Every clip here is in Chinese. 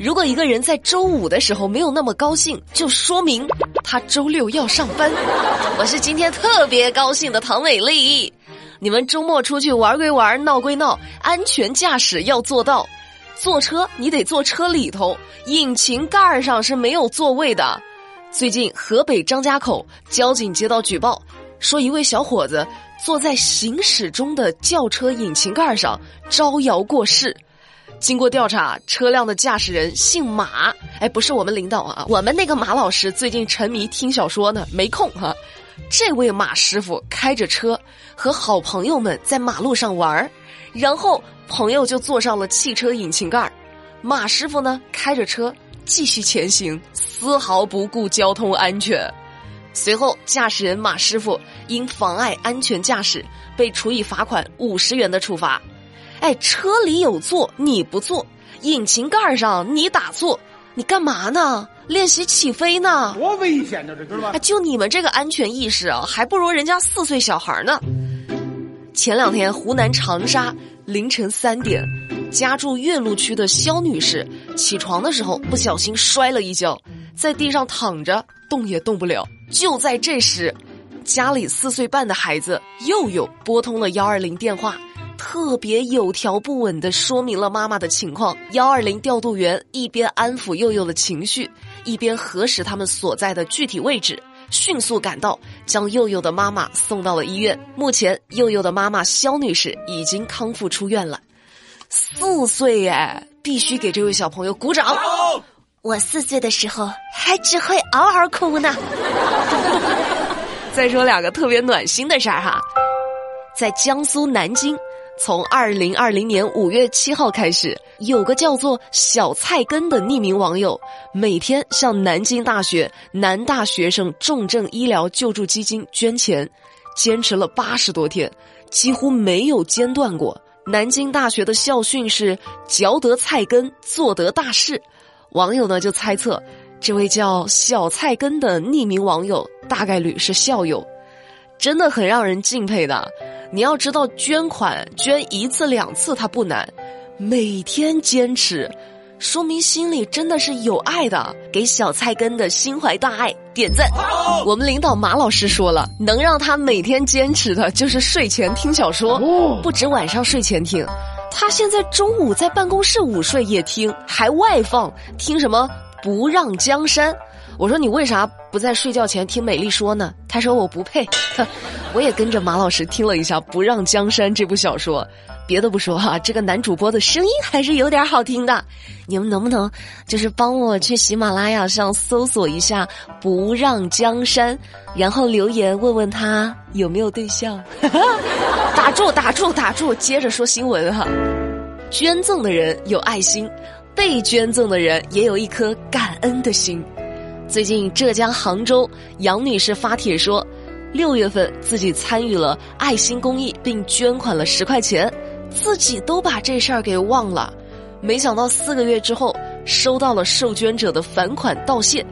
如果一个人在周五的时候没有那么高兴，就说明他周六要上班。我是今天特别高兴的唐美丽。你们周末出去玩归玩，闹归闹，安全驾驶要做到。坐车你得坐车里头，引擎盖上是没有座位的。最近河北张家口交警接到举报，说一位小伙子坐在行驶中的轿车引擎盖上招摇过市。经过调查，车辆的驾驶人姓马，哎，不是我们领导啊，我们那个马老师最近沉迷听小说呢，没空哈。这位马师傅开着车和好朋友们在马路上玩然后朋友就坐上了汽车引擎盖马师傅呢开着车继续前行，丝毫不顾交通安全。随后，驾驶人马师傅因妨碍安全驾驶被处以罚款五十元的处罚。哎，车里有座你不坐，引擎盖上你打坐，你干嘛呢？练习起飞呢？多危险呢，这知道吧？就你们这个安全意识啊，还不如人家四岁小孩呢。前两天，湖南长沙凌晨三点，家住岳麓区的肖女士起床的时候不小心摔了一跤，在地上躺着，动也动不了。就在这时，家里四岁半的孩子佑佑拨通了幺二零电话。特别有条不紊的说明了妈妈的情况。幺二零调度员一边安抚佑佑的情绪，一边核实他们所在的具体位置，迅速赶到，将佑佑的妈妈送到了医院。目前，佑佑的妈妈肖女士已经康复出院了。四岁哎，必须给这位小朋友鼓掌。我四岁的时候还只会嗷嗷哭呢。再说两个特别暖心的事儿哈，在江苏南京。从二零二零年五月七号开始，有个叫做小菜根的匿名网友，每天向南京大学南大学生重症医疗救助基金捐钱，坚持了八十多天，几乎没有间断过。南京大学的校训是“嚼得菜根，做得大事”。网友呢就猜测，这位叫小菜根的匿名网友大概率是校友，真的很让人敬佩的。你要知道，捐款捐一次两次它不难，每天坚持，说明心里真的是有爱的。给小菜根的心怀大爱点赞。我们领导马老师说了，能让他每天坚持的就是睡前听小说，不止晚上睡前听，他现在中午在办公室午睡也听，还外放听什么《不让江山》。我说你为啥不在睡觉前听美丽说呢？他说我不配。我也跟着马老师听了一下《不让江山》这部小说。别的不说哈，这个男主播的声音还是有点好听的。你们能不能就是帮我去喜马拉雅上搜索一下《不让江山》，然后留言问问他有没有对象？打住打住打住！接着说新闻哈。捐赠的人有爱心，被捐赠的人也有一颗感恩的心。最近，浙江杭州杨女士发帖说，六月份自己参与了爱心公益，并捐款了十块钱，自己都把这事儿给忘了。没想到四个月之后，收到了受捐者的返款道谢，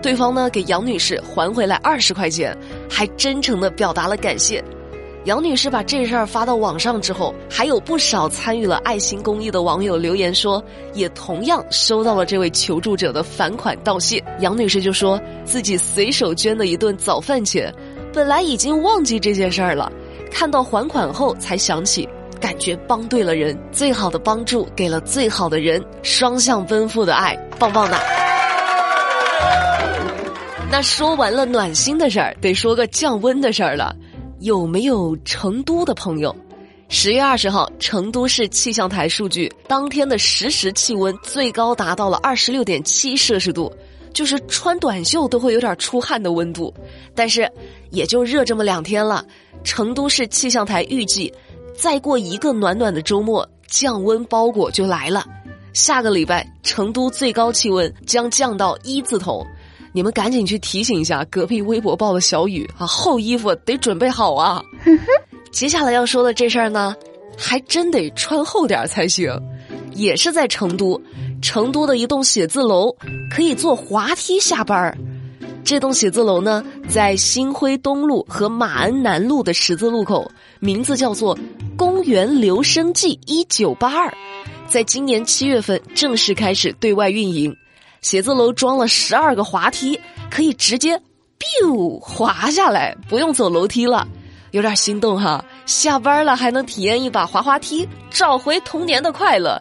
对方呢给杨女士还回来二十块钱，还真诚的表达了感谢。杨女士把这事儿发到网上之后，还有不少参与了爱心公益的网友留言说，也同样收到了这位求助者的返款道谢。杨女士就说自己随手捐的一顿早饭钱，本来已经忘记这件事儿了，看到还款后才想起，感觉帮对了人，最好的帮助给了最好的人，双向奔赴的爱，棒棒的。那说完了暖心的事儿，得说个降温的事儿了。有没有成都的朋友？十月二十号，成都市气象台数据，当天的实时气温最高达到了二十六点七摄氏度，就是穿短袖都会有点出汗的温度。但是也就热这么两天了。成都市气象台预计，再过一个暖暖的周末，降温包裹就来了。下个礼拜，成都最高气温将降到一字头。你们赶紧去提醒一下隔壁微博报的小雨啊，厚衣服得准备好啊！接下来要说的这事儿呢，还真得穿厚点才行。也是在成都，成都的一栋写字楼可以坐滑梯下班儿。这栋写字楼呢，在星辉东路和马鞍南路的十字路口，名字叫做“公园留声记一九八二”。在今年七月份正式开始对外运营。写字楼装了十二个滑梯，可以直接 biu 滑下来，不用走楼梯了，有点心动哈。下班了还能体验一把滑滑梯，找回童年的快乐。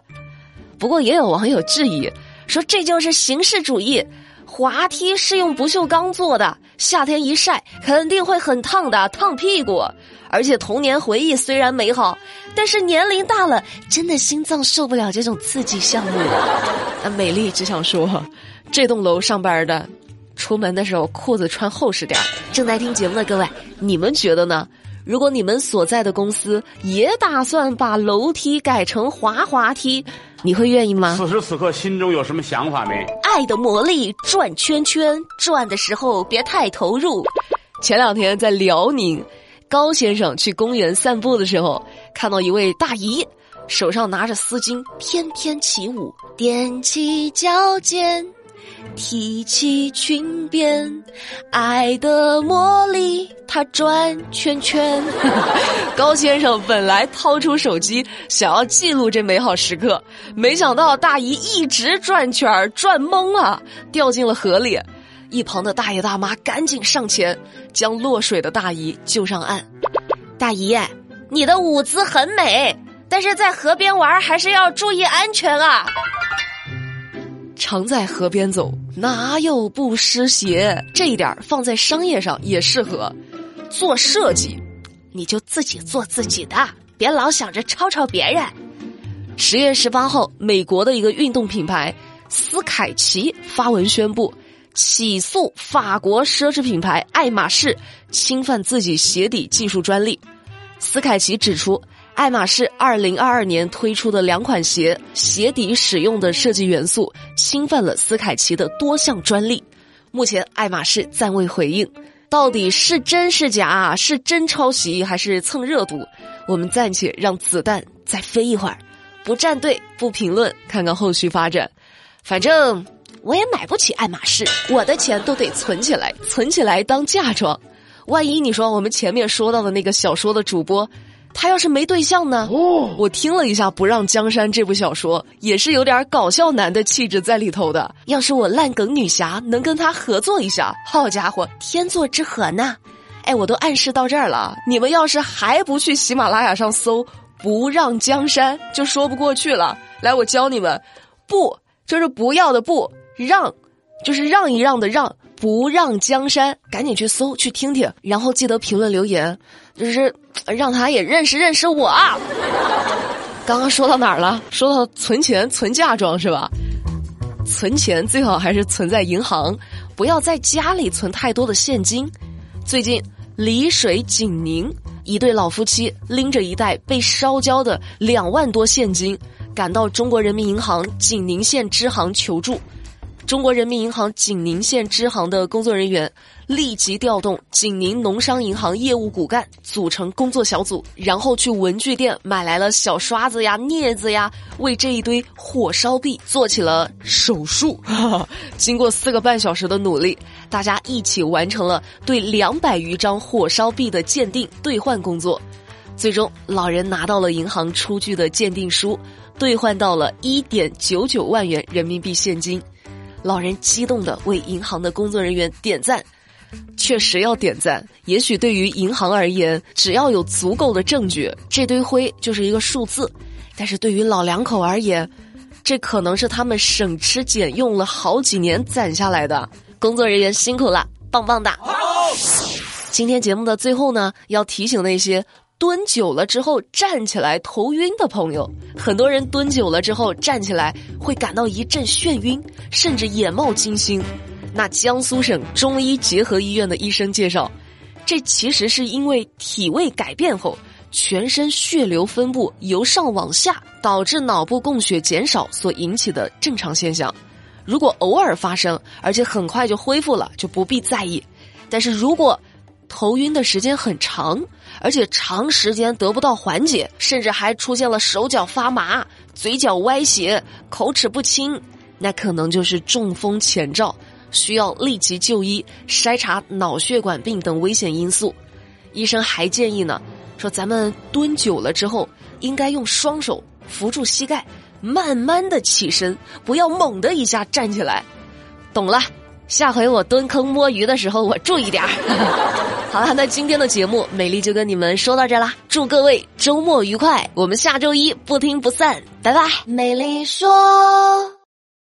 不过也有网友质疑，说这就是形式主义。滑梯是用不锈钢做的，夏天一晒肯定会很烫的，烫屁股。而且童年回忆虽然美好，但是年龄大了，真的心脏受不了这种刺激项目。啊，美丽只想说，这栋楼上班的，出门的时候裤子穿厚实点正在听节目的各位，你们觉得呢？如果你们所在的公司也打算把楼梯改成滑滑梯，你会愿意吗？此时此刻心中有什么想法没？爱的魔力转圈圈，转的时候别太投入。前两天在辽宁，高先生去公园散步的时候，看到一位大姨手上拿着丝巾翩翩起舞，踮起脚尖。提起裙边，爱的魔力它转圈圈。高先生本来掏出手机想要记录这美好时刻，没想到大姨一直转圈儿，转懵了，掉进了河里。一旁的大爷大妈赶紧上前，将落水的大姨救上岸。大姨，你的舞姿很美，但是在河边玩还是要注意安全啊。常在河边走，哪有不湿鞋？这一点放在商业上也适合。做设计，你就自己做自己的，别老想着抄抄别人。十月十八号，美国的一个运动品牌斯凯奇发文宣布，起诉法国奢侈品牌爱马仕侵犯自己鞋底技术专利。斯凯奇指出。爱马仕二零二二年推出的两款鞋鞋底使用的设计元素侵犯了斯凯奇的多项专利。目前爱马仕暂未回应，到底是真是假？是真抄袭还是蹭热度？我们暂且让子弹再飞一会儿，不站队不评论，看看后续发展。反正我也买不起爱马仕，我的钱都得存起来，存起来当嫁妆。万一你说我们前面说到的那个小说的主播。他要是没对象呢？哦，我听了一下《不让江山》这部小说，也是有点搞笑男的气质在里头的。要是我烂梗女侠能跟他合作一下，好家伙，天作之合呢！哎，我都暗示到这儿了，你们要是还不去喜马拉雅上搜《不让江山》，就说不过去了。来，我教你们，不就是不要的不让，就是让一让的让。不让江山，赶紧去搜去听听，然后记得评论留言，就是让他也认识认识我。刚刚说到哪儿了？说到存钱存嫁妆是吧？存钱最好还是存在银行，不要在家里存太多的现金。最近丽水景宁一对老夫妻拎着一袋被烧焦的两万多现金，赶到中国人民银行景宁县支行求助。中国人民银行景宁县支行的工作人员立即调动景宁农商银行业务骨干组成工作小组，然后去文具店买来了小刷子呀、镊子呀，为这一堆火烧币做起了手术。经过四个半小时的努力，大家一起完成了对两百余张火烧币的鉴定兑换工作。最终，老人拿到了银行出具的鉴定书，兑换到了一点九九万元人民币现金。老人激动的为银行的工作人员点赞，确实要点赞。也许对于银行而言，只要有足够的证据，这堆灰就是一个数字；但是对于老两口而言，这可能是他们省吃俭用了好几年攒下来的。工作人员辛苦了，棒棒的！今天节目的最后呢，要提醒那些。蹲久了之后站起来头晕的朋友，很多人蹲久了之后站起来会感到一阵眩晕，甚至眼冒金星。那江苏省中医结合医院的医生介绍，这其实是因为体位改变后，全身血流分布由上往下，导致脑部供血减少所引起的正常现象。如果偶尔发生，而且很快就恢复了，就不必在意。但是如果头晕的时间很长，而且长时间得不到缓解，甚至还出现了手脚发麻、嘴角歪斜、口齿不清，那可能就是中风前兆，需要立即就医筛查脑血管病等危险因素。医生还建议呢，说咱们蹲久了之后，应该用双手扶住膝盖，慢慢的起身，不要猛的一下站起来。懂了，下回我蹲坑摸鱼的时候我注意点儿。好了，那今天的节目美丽就跟你们说到这啦，祝各位周末愉快，我们下周一不听不散，拜拜。美丽说。